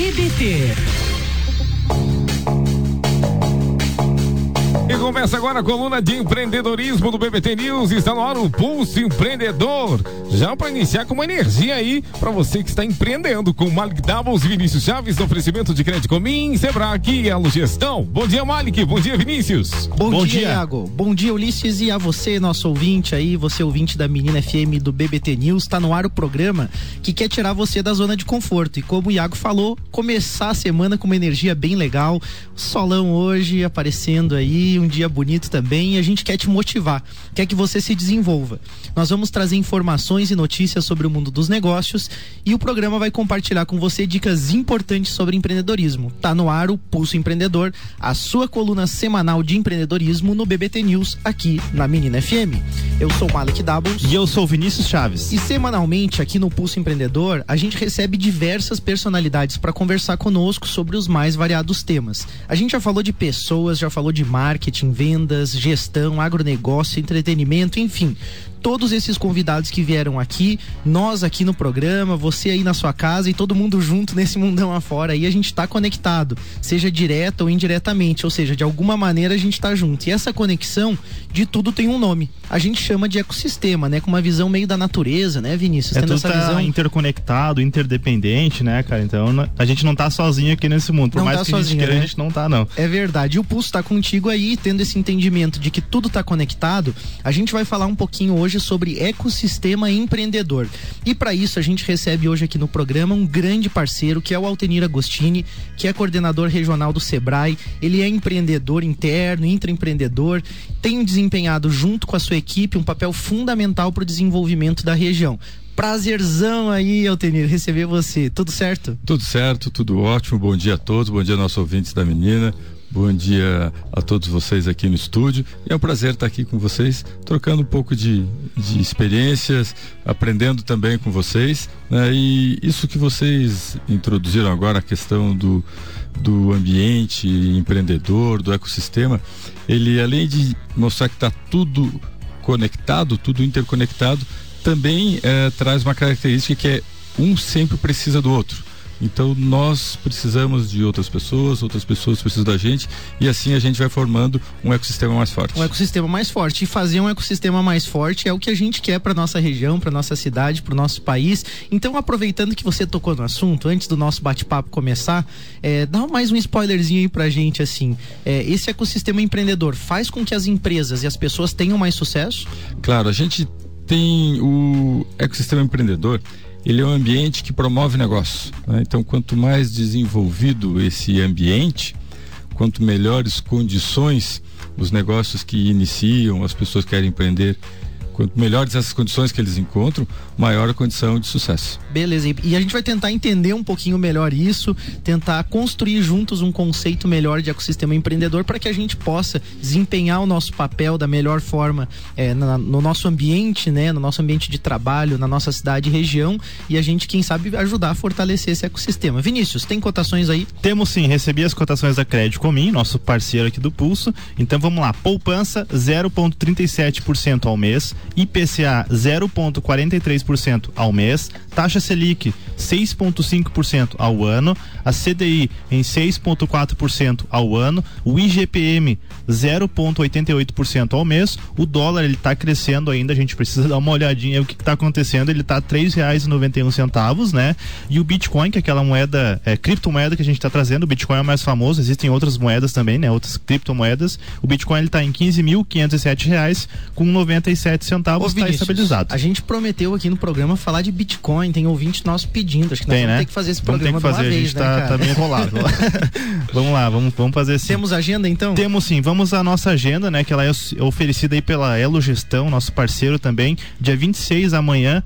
BBT. Começa agora a coluna de empreendedorismo do BBT News. Está no ar o Pulso Empreendedor. Já para iniciar com uma energia aí para você que está empreendendo com Malik Doubles e Vinícius Chaves no oferecimento de crédito Comim, Sebrae e Elo Gestão. Bom dia, Malik. Bom dia, Vinícius. Bom, Bom dia, dia, Iago. Bom dia, Ulisses. E a você, nosso ouvinte aí, você ouvinte da Menina FM do BBT News. Está no ar o programa que quer tirar você da zona de conforto. E como o Iago falou, começar a semana com uma energia bem legal. Solão hoje aparecendo aí, um dia bonito também e a gente quer te motivar, quer que você se desenvolva. Nós vamos trazer informações e notícias sobre o mundo dos negócios e o programa vai compartilhar com você dicas importantes sobre empreendedorismo. Tá no ar o Pulso Empreendedor, a sua coluna semanal de empreendedorismo no BBT News aqui na Menina FM. Eu sou Malek Doubles e eu sou Vinícius Chaves. E semanalmente aqui no Pulso Empreendedor, a gente recebe diversas personalidades para conversar conosco sobre os mais variados temas. A gente já falou de pessoas, já falou de marketing, vendas, gestão, agronegócio, entretenimento, enfim todos esses convidados que vieram aqui, nós aqui no programa, você aí na sua casa e todo mundo junto nesse mundão afora. Aí a gente está conectado, seja direto ou indiretamente, ou seja, de alguma maneira a gente está junto. E essa conexão de tudo tem um nome. A gente chama de ecossistema, né? Com uma visão meio da natureza, né, Vinícius? É, Tendo essa tá visão interconectado, interdependente, né, cara? Então a gente não tá sozinho aqui nesse mundo. Por não mais tá que sozinho, a gente queira, né? a gente não tá, não. É verdade. E o Pulso tá contigo aí, tendo esse entendimento de que tudo tá conectado. A gente vai falar um pouquinho hoje hoje sobre ecossistema empreendedor. E para isso a gente recebe hoje aqui no programa um grande parceiro que é o Altenir Agostini, que é coordenador regional do Sebrae. Ele é empreendedor interno, intraempreendedor, tem desempenhado junto com a sua equipe um papel fundamental para o desenvolvimento da região prazerzão aí, Altenir, receber você. Tudo certo? Tudo certo, tudo ótimo. Bom dia a todos, bom dia nossos ouvintes da menina. Bom dia a todos vocês aqui no estúdio. É um prazer estar aqui com vocês, trocando um pouco de, de experiências, aprendendo também com vocês. Né? E isso que vocês introduziram agora, a questão do, do ambiente empreendedor, do ecossistema, ele além de mostrar que está tudo conectado, tudo interconectado, também é, traz uma característica que é um sempre precisa do outro. Então nós precisamos de outras pessoas, outras pessoas precisam da gente e assim a gente vai formando um ecossistema mais forte. Um ecossistema mais forte e fazer um ecossistema mais forte é o que a gente quer para nossa região, para nossa cidade, para o nosso país. Então aproveitando que você tocou no assunto, antes do nosso bate-papo começar, é, dá mais um spoilerzinho aí para gente assim. É, esse ecossistema empreendedor faz com que as empresas e as pessoas tenham mais sucesso? Claro, a gente tem o ecossistema empreendedor ele é um ambiente que promove negócio. Né? Então, quanto mais desenvolvido esse ambiente, quanto melhores condições os negócios que iniciam, as pessoas que querem empreender Quanto melhores essas condições que eles encontram, maior a condição de sucesso. Beleza, e a gente vai tentar entender um pouquinho melhor isso, tentar construir juntos um conceito melhor de ecossistema empreendedor para que a gente possa desempenhar o nosso papel da melhor forma é, na, no nosso ambiente, né, no nosso ambiente de trabalho, na nossa cidade e região, e a gente, quem sabe, ajudar a fortalecer esse ecossistema. Vinícius, tem cotações aí? Temos sim, recebi as cotações da Crédito Comim, nosso parceiro aqui do Pulso. Então vamos lá, poupança 0,37% ao mês IPCA 0,43% ao mês, taxa Selic 6,5% ao ano, a CDI em 6,4% ao ano, o IGPM 0,88% ao mês, o dólar ele está crescendo ainda, a gente precisa dar uma olhadinha o que está acontecendo, ele está R$ 3,91 centavos, né? E o Bitcoin, que é aquela moeda, é, criptomoeda que a gente está trazendo, o Bitcoin é o mais famoso, existem outras moedas também, né? Outras criptomoedas. O Bitcoin ele está em 15.507 reais com 97 centavos, está estabilizado. A gente prometeu aqui no programa falar de Bitcoin, tem ouvinte nosso pedindo, acho que nós tem, vamos né? ter que fazer esse programa vamos ter que fazer, a gente né, tá, né, tá bem enrolado. vamos lá, vamos, vamos fazer assim. Temos agenda então? Temos sim, vamos à nossa agenda, né? Que ela é oferecida aí pela Elo Gestão, nosso parceiro também, dia 26 amanhã,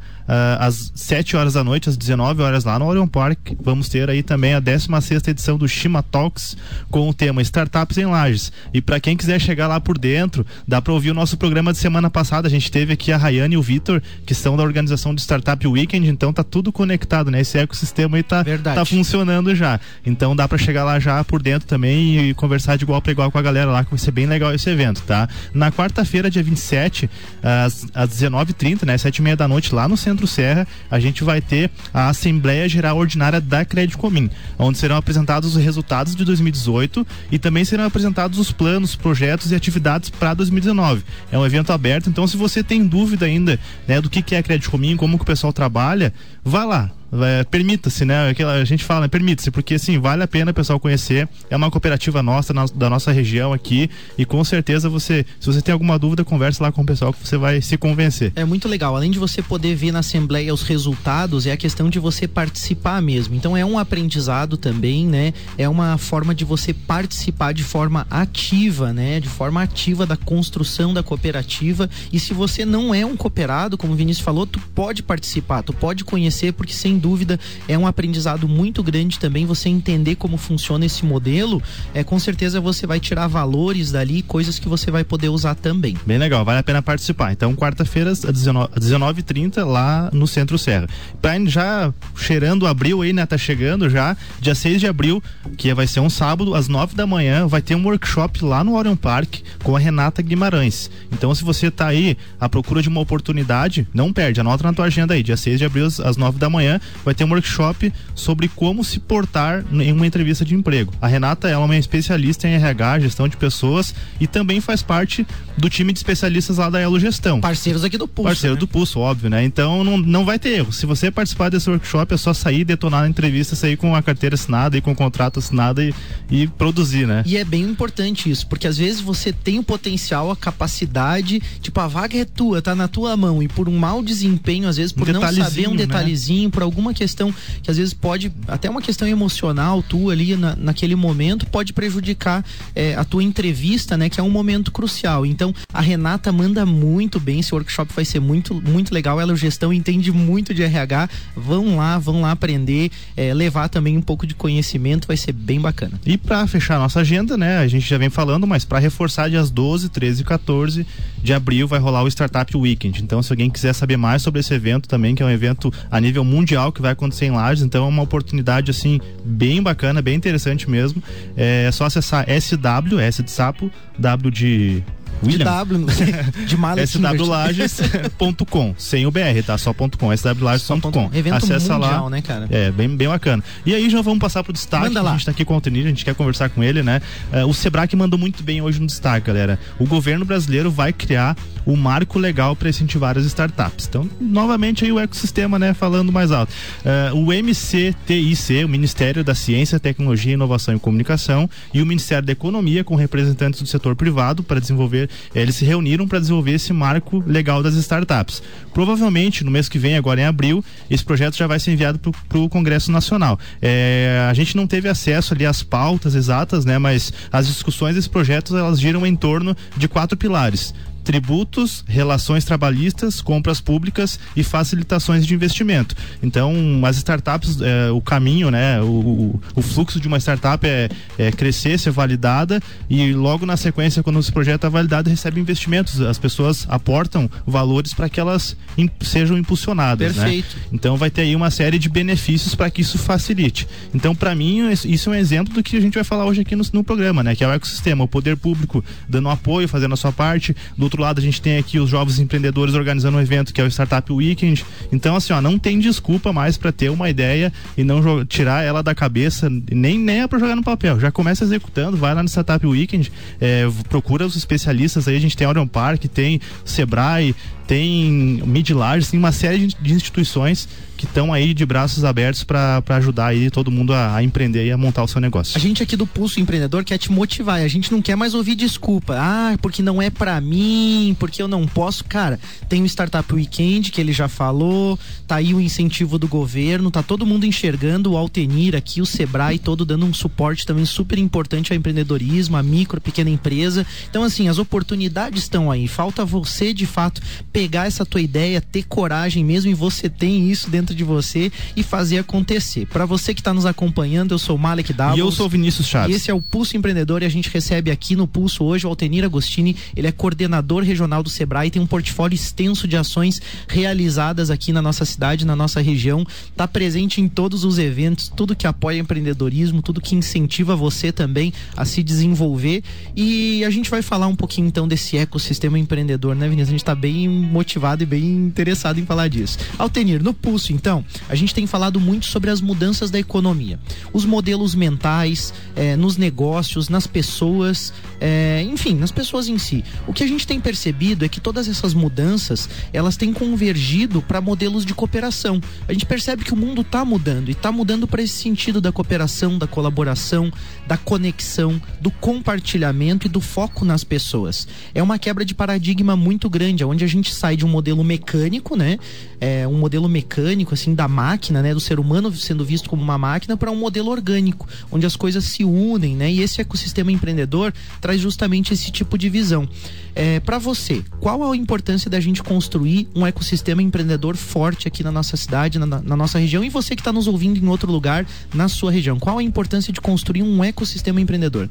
às 7 horas da noite, às 19 horas lá no Orion Park. Vamos ter aí também a 16 edição do Shima Talks com o tema Startups em Lages. E para quem quiser chegar lá por dentro, dá para ouvir o nosso programa de semana passada. A gente teve aqui a Rayane e o Vitor, que são da organização do Startup Weekend, então tá tudo conectado, né? Esse ecossistema aí tá, tá funcionando já. Então dá para chegar lá já por dentro também e conversar de igual para igual com a galera lá, que vai ser bem legal esse evento, tá? Na quarta-feira, dia 27, às, às 19h30, né? 7h30 da noite, lá no centro Centro Serra, a gente vai ter a Assembleia Geral Ordinária da Crédito Comim, onde serão apresentados os resultados de 2018 e também serão apresentados os planos, projetos e atividades para 2019. É um evento aberto, então se você tem dúvida ainda né, do que, que é a Crédito Comim, como que o pessoal trabalha, vá lá, é, permita-se, né? Aquela, a gente fala, né? permita-se, porque assim, vale a pena o pessoal conhecer. É uma cooperativa nossa, na, da nossa região aqui. E com certeza você, se você tem alguma dúvida, converse lá com o pessoal que você vai se convencer. É muito legal. Além de você poder ver na Assembleia os resultados, é a questão de você participar mesmo. Então é um aprendizado também, né? É uma forma de você participar de forma ativa, né? De forma ativa da construção da cooperativa. E se você não é um cooperado, como o Vinícius falou, tu pode participar, tu pode conhecer, porque sem dúvida é um aprendizado muito grande também você entender como funciona esse modelo. É com certeza você vai tirar valores dali, coisas que você vai poder usar também. Bem legal, vale a pena participar. Então, quarta-feira às 19h30 lá no Centro Serra. Pra já cheirando abril aí, né? Tá chegando já. Dia 6 de abril, que vai ser um sábado, às 9 da manhã, vai ter um workshop lá no Orion Park com a Renata Guimarães. Então, se você tá aí à procura de uma oportunidade, não perde, anota na tua agenda aí, dia 6 de abril às 9 da manhã, vai ter um workshop sobre como se portar em uma entrevista de emprego. A Renata é uma especialista em RH, gestão de pessoas e também faz parte do time de especialistas lá da Elo Gestão. Parceiros aqui do Pulso. Parceiro né? do Pulso, óbvio, né? Então não, não vai ter erro. Se você participar desse workshop, é só sair, detonar na entrevista, sair com a carteira assinada e com o contrato assinado e, e produzir, né? E é bem importante isso, porque às vezes você tem o potencial, a capacidade, tipo, a vaga é tua, tá na tua mão, e por um mau desempenho, às vezes, por Um não saber um detalhezinho, né? Detalhezinho, por alguma questão que às vezes pode, até uma questão emocional tua ali na, naquele momento, pode prejudicar é, a tua entrevista, né? Que é um momento crucial. Então, a Renata manda muito bem, esse workshop vai ser muito, muito legal. Ela, gestão, entende muito de RH. Vão lá, vão lá aprender, é, levar também um pouco de conhecimento, vai ser bem bacana. E para fechar nossa agenda, né, a gente já vem falando, mas para reforçar dias 12, 13 e 14 de abril vai rolar o Startup Weekend. Então, se alguém quiser saber mais sobre esse evento também, que é um evento a nível mundial que vai acontecer em Lages, então é uma oportunidade assim bem bacana, bem interessante mesmo. É só acessar SW, S de sapo, W de William. De W, de swlages.com, sem o BR, tá? Só ponto .com, swlages.com. Evento Acessa mundial, lá. né, cara? É, bem, bem bacana. E aí já vamos passar pro destaque. Manda lá. A gente tá aqui com o Altenir, a gente quer conversar com ele, né? É, o Sebrae mandou muito bem hoje no destaque, galera. O governo brasileiro vai criar o marco legal para incentivar as startups. Então, novamente aí o ecossistema, né, falando mais alto. É, o MCTIC, o Ministério da Ciência, Tecnologia, Inovação e Comunicação, e o Ministério da Economia, com representantes do setor privado, para desenvolver, eles se reuniram para desenvolver esse marco legal das startups. Provavelmente, no mês que vem, agora em abril, esse projeto já vai ser enviado para o Congresso Nacional. É, a gente não teve acesso ali às pautas exatas, né, mas as discussões desse projeto elas giram em torno de quatro pilares tributos, relações trabalhistas, compras públicas e facilitações de investimento. Então, as startups, é, o caminho, né, o, o, o fluxo de uma startup é, é crescer, ser validada e logo na sequência, quando esse projeto é validado, recebe investimentos. As pessoas aportam valores para que elas sejam impulsionadas. né? Perfeito. Então, vai ter aí uma série de benefícios para que isso facilite. Então, para mim, isso- isso é um exemplo do que a gente vai falar hoje aqui no, no programa, né? Que é o ecossistema, o poder público dando apoio, fazendo a sua parte. Do outro lado, a gente tem aqui os jovens empreendedores organizando um evento que é o Startup Weekend. Então, assim, ó, não tem desculpa mais para ter uma ideia e não tirar ela da cabeça, nem, nem é para jogar no papel. Já começa executando, vai lá no Startup Weekend, é, procura os especialistas aí. A gente tem Orion Park, tem Sebrae, tem Midlarge, tem uma série de, de instituições que estão aí de braços abertos para ajudar aí todo mundo a, a empreender e a montar o seu negócio. A gente aqui do Pulso Empreendedor quer te motivar. A gente não quer mais ouvir desculpa. Ah, porque não é pra mim, porque eu não posso. Cara, tem o Startup Weekend que ele já falou, tá aí o incentivo do governo, tá todo mundo enxergando o Altenir aqui, o Sebrae todo dando um suporte também super importante ao empreendedorismo, à micro, pequena empresa. Então, assim, as oportunidades estão aí. Falta você, de fato, pegar essa tua ideia, ter coragem mesmo, e você tem isso dentro de você e fazer acontecer. Pra você que tá nos acompanhando, eu sou o Malek Davos. E eu sou o Vinícius E Chaves. esse é o Pulso Empreendedor e a gente recebe aqui no Pulso hoje o Altenir Agostini. Ele é coordenador regional do Sebrae, tem um portfólio extenso de ações realizadas aqui na nossa cidade, na nossa região. Está presente em todos os eventos, tudo que apoia empreendedorismo, tudo que incentiva você também a se desenvolver. E a gente vai falar um pouquinho então desse ecossistema empreendedor, né, Vinícius? A gente está bem motivado e bem interessado em falar disso. Altenir, no Pulso, então, a gente tem falado muito sobre as mudanças da economia. Os modelos mentais, é, nos negócios, nas pessoas, é, enfim, nas pessoas em si. O que a gente tem percebido é que todas essas mudanças, elas têm convergido para modelos de cooperação. A gente percebe que o mundo está mudando e está mudando para esse sentido da cooperação, da colaboração, da conexão, do compartilhamento e do foco nas pessoas. É uma quebra de paradigma muito grande, onde a gente sai de um modelo mecânico, né? É, um modelo mecânico, assim, da máquina, né? Do ser humano sendo visto como uma máquina, para um modelo orgânico, onde as coisas se unem, né? E esse ecossistema empreendedor traz justamente esse tipo de visão. É, para você, qual a importância da gente construir um ecossistema empreendedor forte aqui na nossa cidade, na, na nossa região? E você que está nos ouvindo em outro lugar, na sua região, qual a importância de construir um ecossistema empreendedor?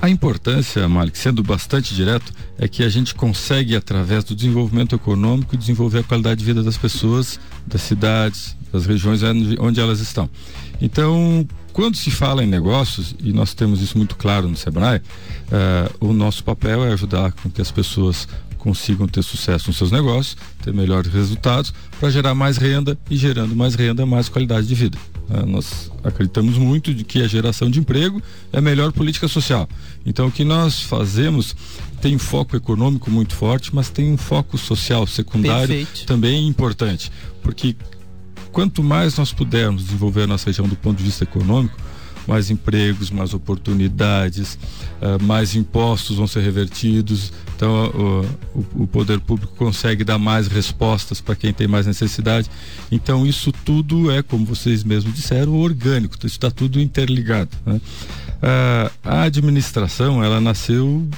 A importância, Malik, sendo bastante direto, é que a gente consegue, através do desenvolvimento econômico, desenvolver a qualidade de vida das pessoas, das cidades, das regiões onde elas estão. Então, quando se fala em negócios, e nós temos isso muito claro no Sebrae, uh, o nosso papel é ajudar com que as pessoas consigam ter sucesso nos seus negócios, ter melhores resultados, para gerar mais renda e gerando mais renda, mais qualidade de vida. Uh, nós acreditamos muito de que a geração de emprego é a melhor política social. Então, o que nós fazemos tem um foco econômico muito forte, mas tem um foco social secundário Perfeito. também importante, porque quanto mais nós pudermos desenvolver a nossa região do ponto de vista econômico, mais empregos, mais oportunidades, uh, mais impostos vão ser revertidos. Então, uh, o, o, poder público consegue dar mais respostas para quem tem mais necessidade. Então, isso tudo é, como vocês mesmos disseram, orgânico. Isso está tudo interligado. Né? Uh, a administração, ela nasceu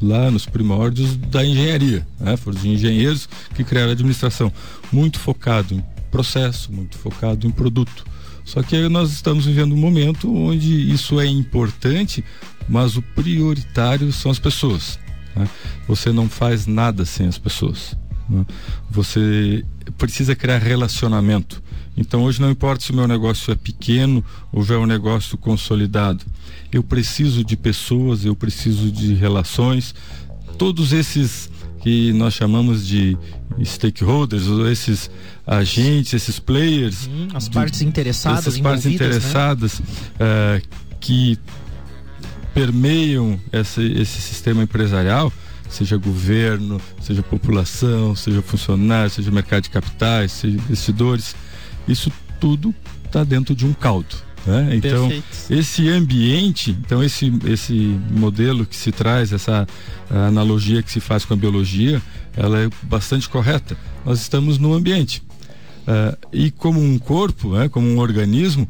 lá nos primórdios da engenharia, né? Foram os engenheiros que criaram a administração, muito focado em processo, muito focado em produto. Só que nós estamos vivendo um momento onde isso é importante, mas o prioritário são as pessoas. Né? Você não faz nada sem as pessoas. Né? Você precisa criar relacionamento. Então hoje não importa se o meu negócio é pequeno ou já é um negócio consolidado. Eu preciso de pessoas, eu preciso de relações. Todos esses que nós chamamos de stakeholders, ou esses agentes, esses players. Hum, as partes interessadas. Essas partes né? interessadas né? uh, que permeiam esse, esse sistema empresarial, seja governo, seja população, seja funcionário, seja mercado de capitais, seja investidores, isso tudo está dentro de um caldo. Né? Então, Perfeito. esse ambiente, então esse, esse modelo que se traz, essa analogia que se faz com a biologia, ela é bastante correta. Nós estamos no ambiente. Uh, e como um corpo, né, como um organismo,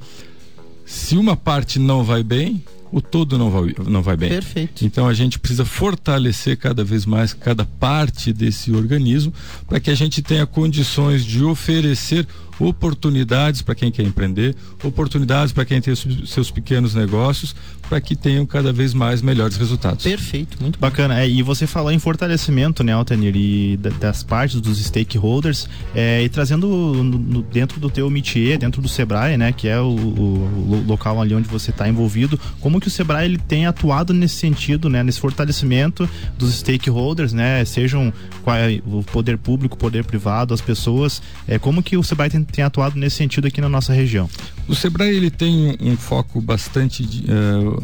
se uma parte não vai bem, o todo não vai, não vai bem. Perfeito. Então a gente precisa fortalecer cada vez mais cada parte desse organismo para que a gente tenha condições de oferecer oportunidades para quem quer empreender, oportunidades para quem tem seus pequenos negócios, para que tenham cada vez mais melhores resultados. Perfeito, muito bacana. É, e você falou em fortalecimento, né, Altenir, e das partes dos stakeholders, é, e trazendo no, no, dentro do teu métier, dentro do Sebrae, né, que é o, o, o local ali onde você está envolvido, como que o Sebrae ele tem atuado nesse sentido, né, nesse fortalecimento dos stakeholders, né, sejam é o poder público, o poder privado, as pessoas, é, como que o Sebrae tem tem atuado nesse sentido aqui na nossa região? O Sebrae ele tem um foco bastante uh,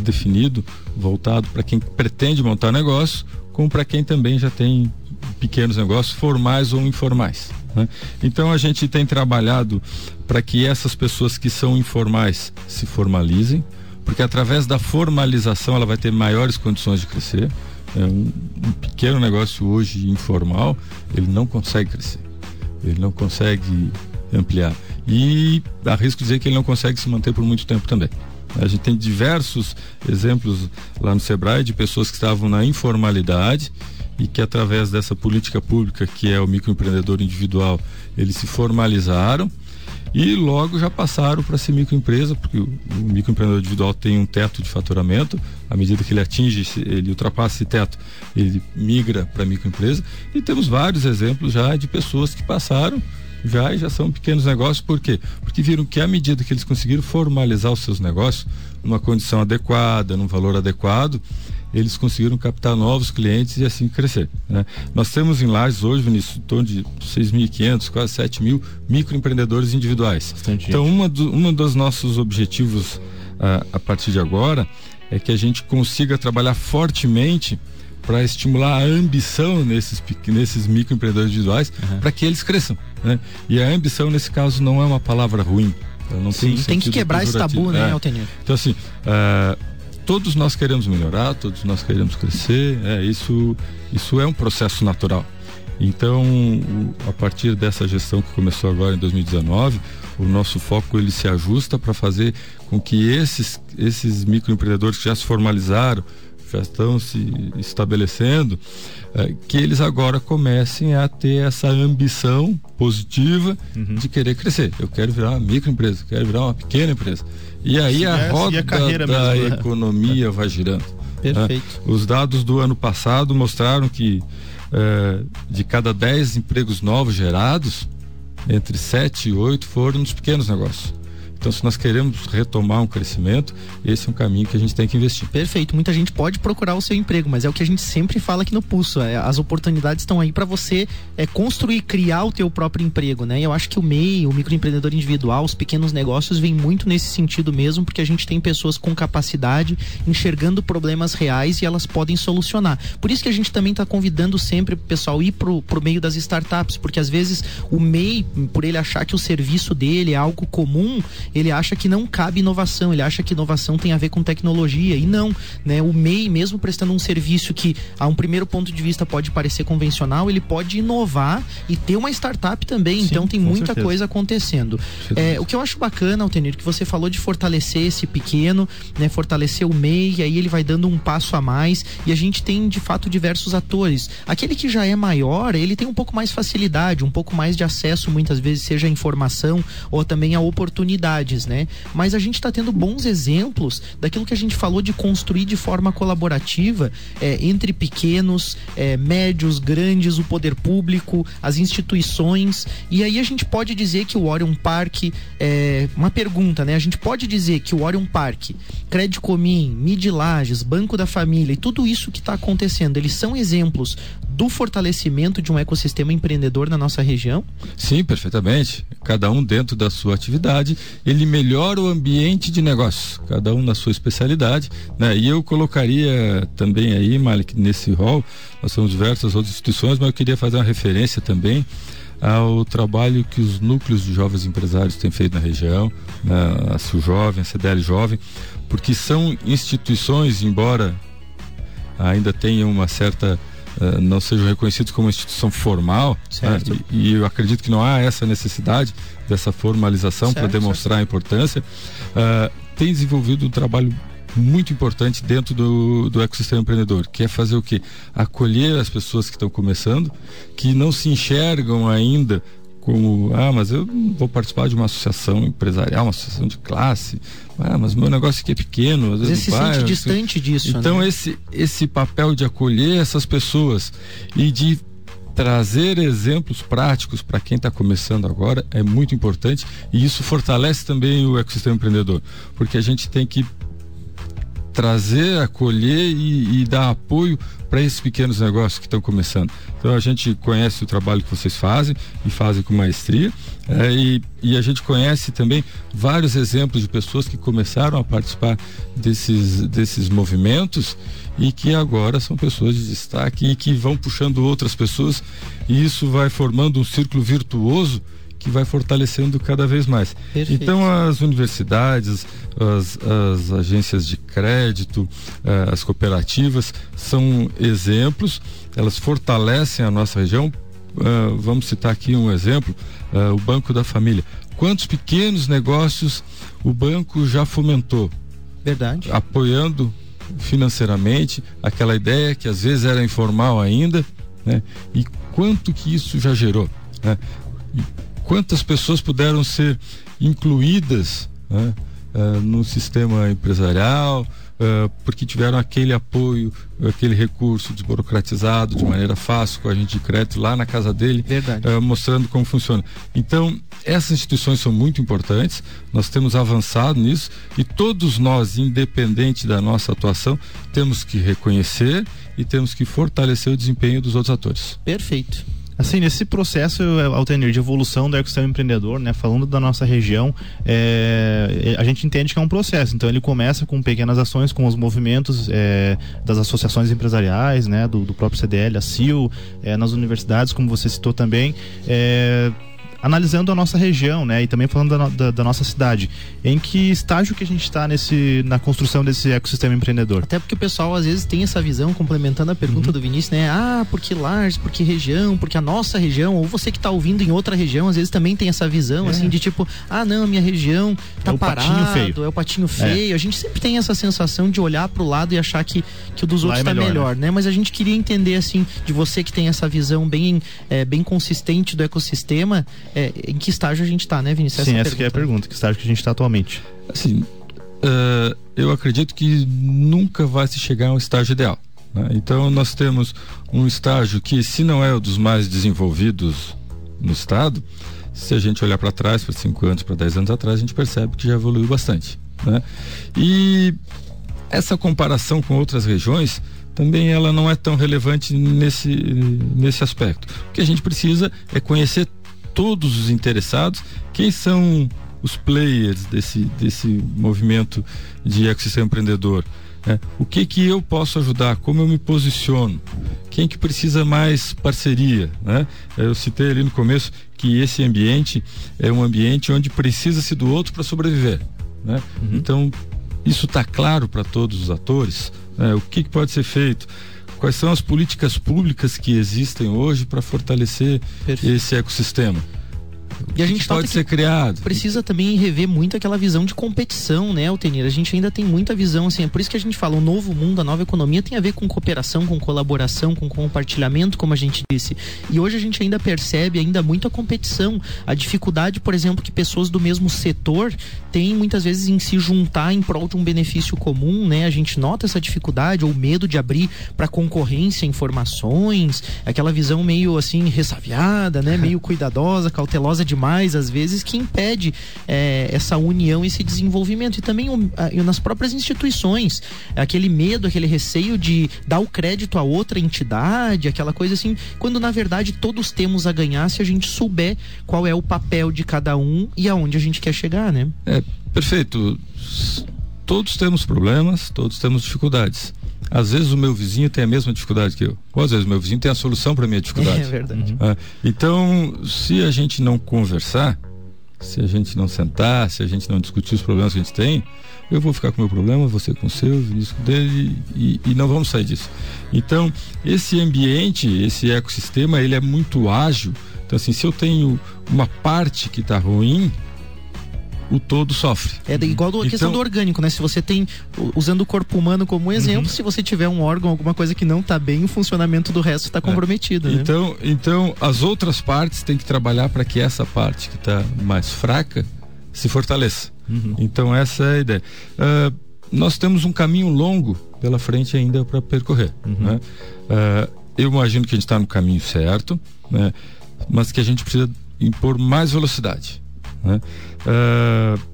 definido, voltado para quem pretende montar negócio, como para quem também já tem pequenos negócios, formais ou informais. Né? Então a gente tem trabalhado para que essas pessoas que são informais se formalizem, porque através da formalização ela vai ter maiores condições de crescer. É um, um pequeno negócio hoje informal, ele não consegue crescer. Ele não consegue ampliar. E arrisco dizer que ele não consegue se manter por muito tempo também. A gente tem diversos exemplos lá no Sebrae de pessoas que estavam na informalidade e que através dessa política pública que é o microempreendedor individual, eles se formalizaram e logo já passaram para ser microempresa, porque o, microempreendedor individual tem um teto de faturamento, à medida que ele atinge, ele ultrapassa esse teto, ele migra para microempresa. E temos vários exemplos já de pessoas que passaram já já são pequenos negócios, por quê? Porque viram que à medida que eles conseguiram formalizar os seus negócios numa condição adequada, num valor adequado, eles conseguiram captar novos clientes e assim crescer. Né? Nós temos em Lages hoje, Vinícius, em torno de 6.500, quase 7 mil microempreendedores individuais. Bastante então, uma, do, uma dos nossos objetivos uh, a partir de agora é que a gente consiga trabalhar fortemente para estimular a ambição nesses, nesses microempreendedores individuais uhum. para que eles cresçam. Né? E a ambição, nesse caso, não é uma palavra ruim. Não Sim, tem, tem que quebrar esse tabu, né, é. Altenir? Então, assim, uh, todos nós queremos melhorar, todos nós queremos crescer, é, isso, isso é um processo natural. Então, o, a partir dessa gestão que começou agora em 2019, o nosso foco ele se ajusta para fazer com que esses, esses microempreendedores que já se formalizaram, já estão se estabelecendo, é, que eles agora comecem a ter essa ambição positiva uhum. de querer crescer. Eu quero virar uma microempresa, quero virar uma pequena empresa. E aí a é, roda a da mesmo, né? economia vai girando. Né? Perfeito. Os dados do ano passado mostraram que é, de cada 10 empregos novos gerados, entre 7 e 8 foram nos pequenos negócios. Então, se nós queremos retomar um crescimento, esse é um caminho que a gente tem que investir. Perfeito. Muita gente pode procurar o seu emprego, mas é o que a gente sempre fala aqui no Pulso. É, as oportunidades estão aí para você é, construir, criar o teu próprio emprego, né? Eu acho que o MEI, o microempreendedor individual, os pequenos negócios vêm muito nesse sentido mesmo, porque a gente tem pessoas com capacidade, enxergando problemas reais e elas podem solucionar. Por isso que a gente também está convidando sempre o pessoal ir pro, pro meio das startups, porque às vezes o MEI, por ele achar que o serviço dele é algo comum, ele acha que não cabe inovação, ele acha que inovação tem a ver com tecnologia e não, né? O MEI, mesmo prestando um serviço que a um primeiro ponto de vista pode parecer convencional, ele pode inovar e ter uma startup também, Sim, então tem muita certeza. coisa acontecendo. É, o que eu acho bacana, Altenir, que você falou de fortalecer esse pequeno, né? Fortalecer o MEI, e aí ele vai dando um passo a mais e a gente tem de fato diversos atores. Aquele que já é maior, ele tem um pouco mais facilidade, um pouco mais de acesso, muitas vezes, seja a informação ou também a oportunidade né? Mas a gente está tendo bons exemplos daquilo que a gente falou de construir de forma colaborativa é, entre pequenos, é, médios, grandes, o poder público, as instituições. E aí a gente pode dizer que o Orion Park, é, uma pergunta, né? A gente pode dizer que o Orion Park, Crédito Comim, Mid Lages, Banco da Família e tudo isso que está acontecendo, eles são exemplos do fortalecimento de um ecossistema empreendedor na nossa região? Sim, perfeitamente. Cada um dentro da sua atividade, ele melhora o ambiente de negócio, cada um na sua especialidade. Né? E eu colocaria também aí, Malik, nesse rol, nós temos diversas outras instituições, mas eu queria fazer uma referência também ao trabalho que os núcleos de jovens empresários têm feito na região, né? a SU Jovem, a CDL Jovem, porque são instituições, embora ainda tenham uma certa uh, não sejam reconhecidos como instituição formal, né? e, e, eu acredito que não há essa necessidade dessa formalização para demonstrar certo. a importância, uh, tem desenvolvido um trabalho muito importante dentro do, do ecossistema empreendedor, que é fazer o quê? Acolher as pessoas que estão começando, que não se enxergam ainda como, ah, mas eu vou participar de uma associação empresarial, uma associação de classe, ah, mas meu negócio aqui é pequeno. Às vezes se bairro, sente distante assim. disso. Então, né? esse, esse papel de acolher essas pessoas e de trazer exemplos práticos para quem está começando agora é muito importante e isso fortalece também o ecossistema empreendedor, porque a gente tem que trazer, acolher e, e dar apoio para esses pequenos negócios que estão começando. Então a gente conhece o trabalho que vocês fazem e fazem com maestria é, e, e, a gente conhece também vários exemplos de pessoas que começaram a participar desses, desses movimentos e que agora são pessoas de destaque e que vão puxando outras pessoas e isso vai formando um círculo virtuoso que vai fortalecendo cada vez mais. Perfeito. Então as universidades, as, as agências de crédito, eh, as cooperativas são exemplos, elas fortalecem a nossa região. Uh, vamos citar aqui um exemplo, uh, o Banco da Família. Quantos pequenos negócios o banco já fomentou? Verdade. Apoiando financeiramente aquela ideia que às vezes era informal ainda, né? E quanto que isso já gerou, né? Quantas pessoas puderam ser incluídas né, uh, no sistema empresarial, uh, porque tiveram aquele apoio, aquele recurso desburocratizado de maneira fácil com a gente de crédito lá na casa dele, uh, mostrando como funciona. Então, essas instituições são muito importantes, nós temos avançado nisso e todos nós, independente da nossa atuação, temos que reconhecer e temos que fortalecer o desempenho dos outros atores. Perfeito. Assim, nesse processo, Altenir, de evolução do ecossistema empreendedor, né, falando da nossa região, é, a gente entende que é um processo. Então, ele começa com pequenas ações, com os movimentos é, das associações empresariais, né, do, do próprio CDL, a CIL, é, nas universidades, como você citou também. É, analisando a nossa região, né, e também falando da, da, da nossa cidade, em que estágio que a gente está nesse na construção desse ecossistema empreendedor? Até porque o pessoal às vezes tem essa visão, complementando a pergunta uhum. do Vinícius, né? Ah, porque Lars, porque região, porque a nossa região, ou você que está ouvindo em outra região, às vezes também tem essa visão, é. assim, de tipo, ah, não, minha região tá é parado, feio. é o patinho feio. É. A gente sempre tem essa sensação de olhar para o lado e achar que, que o dos outros está é melhor, melhor né? né? Mas a gente queria entender, assim, de você que tem essa visão bem, é, bem consistente do ecossistema, é, em que estágio a gente está, né, Vinícius? Sim, essa, essa é a pergunta. Que estágio que a gente está atualmente? Assim, uh, eu acredito que nunca vai se chegar a um estágio ideal. Né? Então, nós temos um estágio que, se não é o dos mais desenvolvidos no estado, se a gente olhar para trás, para 5 anos, para 10 anos atrás, a gente percebe que já evoluiu bastante. Né? E essa comparação com outras regiões também ela não é tão relevante nesse, nesse aspecto. O que a gente precisa é conhecer todos os interessados, quem são os players desse, desse movimento de ecossistema empreendedor. É, o que que eu posso ajudar? Como eu me posiciono? Quem que precisa mais parceria? Né? Eu citei ali no começo que esse ambiente é um ambiente onde precisa-se do outro para sobreviver. Né? Uhum. Então, isso está claro para todos os atores? Né? O que, que pode ser feito? Quais são as políticas públicas que existem hoje para fortalecer Perfeito. esse ecossistema? E a gente pode ser criado. Precisa também rever muito aquela visão de competição, né, Altenir? A gente ainda tem muita visão, assim, é por isso que a gente fala, o novo mundo, a nova economia tem a ver com cooperação, com colaboração, com compartilhamento, como a gente disse. E hoje a gente ainda percebe ainda muito a competição, a dificuldade, por exemplo, que pessoas do mesmo setor têm muitas vezes em se juntar em prol de um benefício comum, né? A gente nota essa dificuldade ou medo de abrir para concorrência informações, aquela visão meio assim ressaviada, né? Meio cuidadosa, cautelosa demais, às vezes, que impede é, essa união, esse desenvolvimento. E também nas próprias instituições, aquele medo, aquele receio de dar o crédito a outra entidade, aquela coisa assim, quando na verdade todos temos a ganhar se a gente souber qual é o papel de cada um e aonde a gente quer chegar, né? É, perfeito. Todos temos problemas, todos temos dificuldades. Às vezes o meu vizinho tem a mesma dificuldade que eu. Ou às vezes o meu vizinho tem a solução para a minha dificuldade. É verdade. Uhum. então, se a gente não conversar, se a gente não sentar, se a gente não discutir os problemas que a gente tem, eu vou ficar com o meu problema, você com o seu, o Vinícius com o dele e, e, não vamos sair disso. Então, esse ambiente, esse ecossistema, ele é muito ágil. Então, assim, se eu tenho uma parte que está ruim, o todo sofre. É igual a então, questão do orgânico, né? Se você tem, usando o corpo humano como exemplo, uhum. se você tiver um órgão, alguma coisa que não está bem, o funcionamento do resto está é. comprometido. É. Né? Então, então, as outras partes têm que trabalhar para que essa parte que está mais fraca se fortaleça. Uhum. Então, essa é a ideia. Uh, nós temos um caminho longo pela frente ainda para percorrer. Uhum. Né? Uh, eu imagino que a gente está no caminho certo, né? mas que a gente precisa impor mais velocidade. Né? Uh,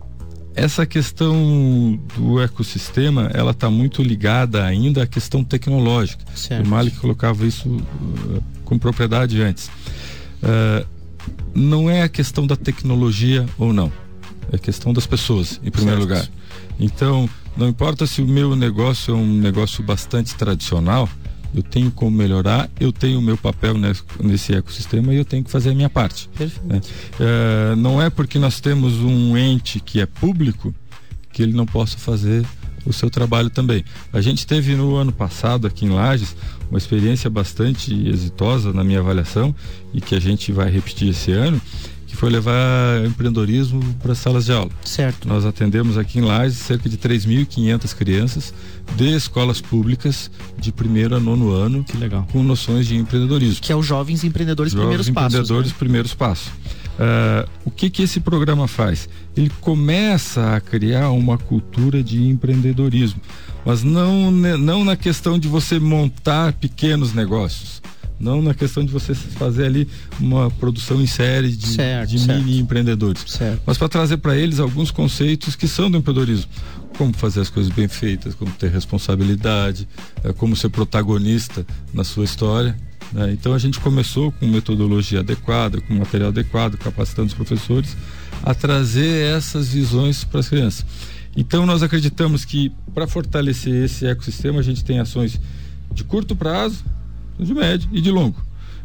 essa questão do ecossistema, ela está muito ligada ainda à questão tecnológica. Certo. O Malik colocava isso uh, com propriedade antes. Uh, não é a questão da tecnologia ou não, é a questão das pessoas, em primeiro certo. lugar. Então, não importa se o meu negócio é um negócio bastante tradicional, eu tenho como melhorar, eu tenho o meu papel nesse ecossistema e eu tenho que fazer a minha parte. Né? É, não é porque nós temos um ente que é público que ele não possa fazer o seu trabalho também. A gente teve no ano passado aqui em Lages uma experiência bastante exitosa na minha avaliação e que a gente vai repetir esse ano, que foi levar empreendedorismo para salas de aula. Certo. Nós atendemos aqui em Lages cerca de 3.500 crianças de escolas públicas de primeiro a nono ano, que legal. com noções de empreendedorismo. Que é os jovens empreendedores jovens primeiros empreendedores passos. Né? primeiros passos. Uh, o que, que esse programa faz? Ele começa a criar uma cultura de empreendedorismo, mas não, não na questão de você montar pequenos negócios, não na questão de você fazer ali uma produção em série de, certo, de certo. mini empreendedores, certo. mas para trazer para eles alguns conceitos que são do empreendedorismo, como fazer as coisas bem feitas, como ter responsabilidade, é, como ser protagonista na sua história. Né? Então a gente começou com metodologia adequada, com material adequado, capacitando os professores a trazer essas visões para as crianças. Então nós acreditamos que para fortalecer esse ecossistema a gente tem ações de curto prazo, de médio e de longo.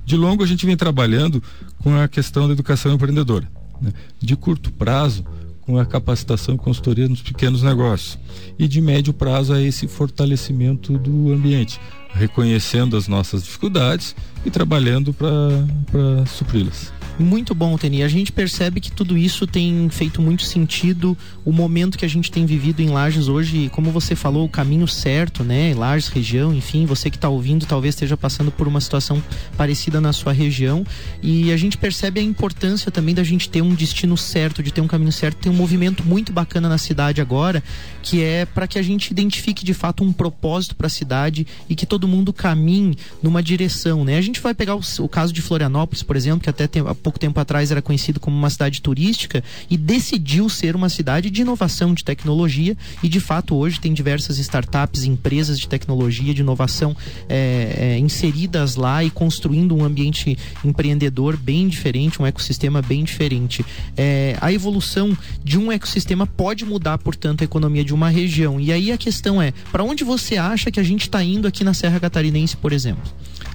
De longo a gente vem trabalhando com a questão da educação empreendedora. Né? De curto prazo, com a capacitação e consultoria nos pequenos negócios. E de médio prazo é esse fortalecimento do ambiente, reconhecendo as nossas dificuldades e trabalhando para supri-las. Muito bom, Teni. A gente percebe que tudo isso tem feito muito sentido. O momento que a gente tem vivido em Lages hoje, como você falou, o caminho certo, né? Lages, região, enfim, você que está ouvindo talvez esteja passando por uma situação parecida na sua região. E a gente percebe a importância também da gente ter um destino certo, de ter um caminho certo. Tem um movimento muito bacana na cidade agora, que é para que a gente identifique de fato um propósito para a cidade e que todo mundo caminhe numa direção, né? A gente vai pegar o, o caso de Florianópolis, por exemplo, que até tem, há pouco tempo atrás era conhecido como uma cidade turística e decidiu ser uma cidade de inovação, de tecnologia e de fato hoje tem diversas startups, empresas de tecnologia, de inovação é, é, inseridas lá e construindo um ambiente empreendedor bem diferente, um ecossistema bem diferente. É, a evolução de um ecossistema pode mudar, portanto, a economia de uma região. E aí a questão é, para onde você acha que a gente está indo aqui na Serra Catarinense, por exemplo?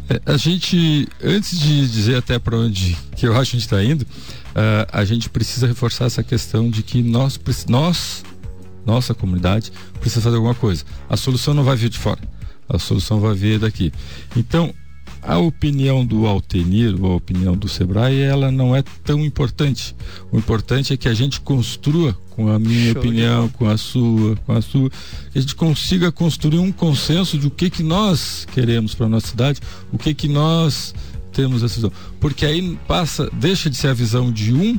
É, a gente, antes de dizer até para onde que eu acho que a gente está indo, uh, a gente precisa reforçar essa questão de que nós, nós, nossa comunidade, precisa fazer alguma coisa. A solução não vai vir de fora, a solução vai vir daqui. Então, a opinião do Altenir, ou a opinião do Sebrae, ela não é tão importante. O importante é que a gente construa com a minha Show opinião, com a sua, com a sua, que a gente consiga construir um consenso de o que que nós queremos para nossa cidade, o que que nós temos essa visão. Porque aí passa, deixa de ser a visão de um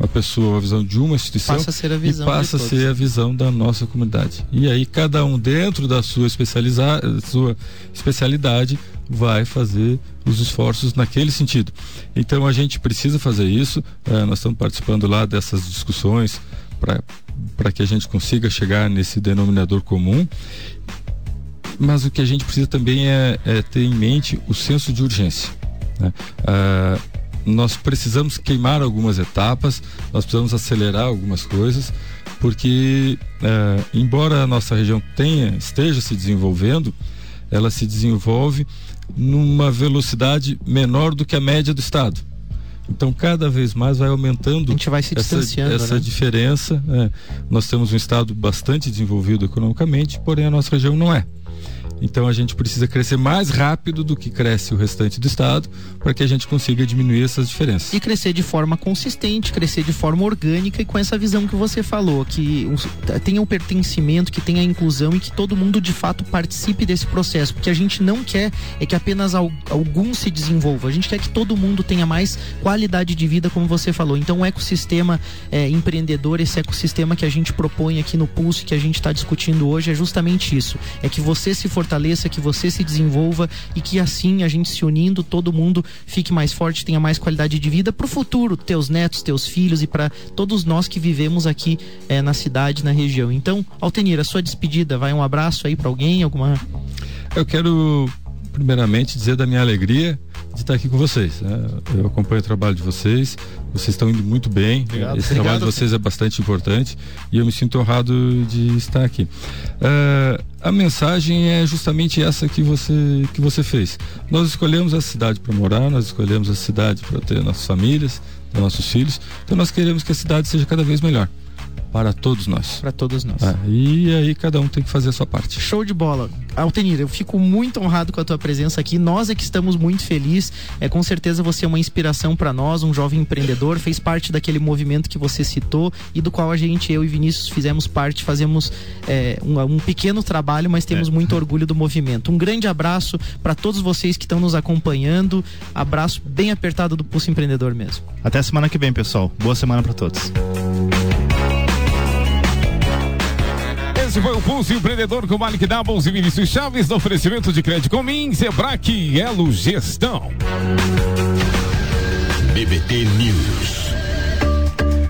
uma pessoa, a visão de uma instituição passa a ser a visão e passa a ser a visão da nossa comunidade. E aí cada um dentro da sua sua especialidade vai fazer os esforços naquele sentido. Então a gente precisa fazer isso. É, nós estamos participando lá dessas discussões para que a gente consiga chegar nesse denominador comum. Mas o que a gente precisa também é, é ter em mente o senso de urgência. Né? Ah, nós precisamos queimar algumas etapas, nós precisamos acelerar algumas coisas, porque é, embora a nossa região tenha esteja se desenvolvendo, ela se desenvolve numa velocidade menor do que a média do estado. Então, cada vez mais vai aumentando a gente vai se essa, essa né? diferença. É. Nós temos um estado bastante desenvolvido economicamente, porém a nossa região não é. Então a gente precisa crescer mais rápido do que cresce o restante do estado para que a gente consiga diminuir essas diferenças. E crescer de forma consistente, crescer de forma orgânica e com essa visão que você falou, que tenha o um pertencimento, que tenha a inclusão e que todo mundo de fato participe desse processo, porque a gente não quer é que apenas alguns se desenvolva, a gente quer que todo mundo tenha mais qualidade de vida, como você falou. Então o ecossistema é, empreendedor, esse ecossistema que a gente propõe aqui no Pulse, que a gente está discutindo hoje, é justamente isso. É que você se for fortaleça, que você se desenvolva e que assim a gente se unindo, todo mundo fique mais forte, tenha mais qualidade de vida para o futuro, teus netos, teus filhos e para todos nós que vivemos aqui é, na cidade, na região. Então, Altenir, a sua despedida, vai um abraço aí para alguém, alguma? Eu quero primeiramente dizer da minha alegria de estar aqui com vocês. Né? Eu acompanho o trabalho de vocês, vocês estão indo muito bem. Obrigado. Esse Obrigado. trabalho de vocês é bastante importante e eu me sinto honrado de estar aqui. Uh, a mensagem é justamente essa que você que você fez. Nós escolhemos a cidade para morar, nós escolhemos a cidade para ter nossas famílias, nossos filhos. Então nós queremos que a cidade seja cada vez melhor. Para todos nós. Para todos nós. É, e aí cada um tem que fazer a sua parte. Show de bola. Altenir, eu fico muito honrado com a tua presença aqui. Nós é que estamos muito felizes. É com certeza você é uma inspiração para nós, um jovem empreendedor, fez parte daquele movimento que você citou e do qual a gente, eu e Vinícius, fizemos parte, fazemos é, um, um, pequeno trabalho, mas temos é. muito orgulho do movimento. Um grande abraço para todos vocês que estão nos acompanhando. Abraço bem apertado do Pulso Empreendedor mesmo. Até semana que vem, pessoal. Boa semana para todos. Esse foi o Pulso Empreendedor com Malik Doubles e Vinícius Chaves no oferecimento de crédito Comim, Sebrae e Elo Gestão. BBT News.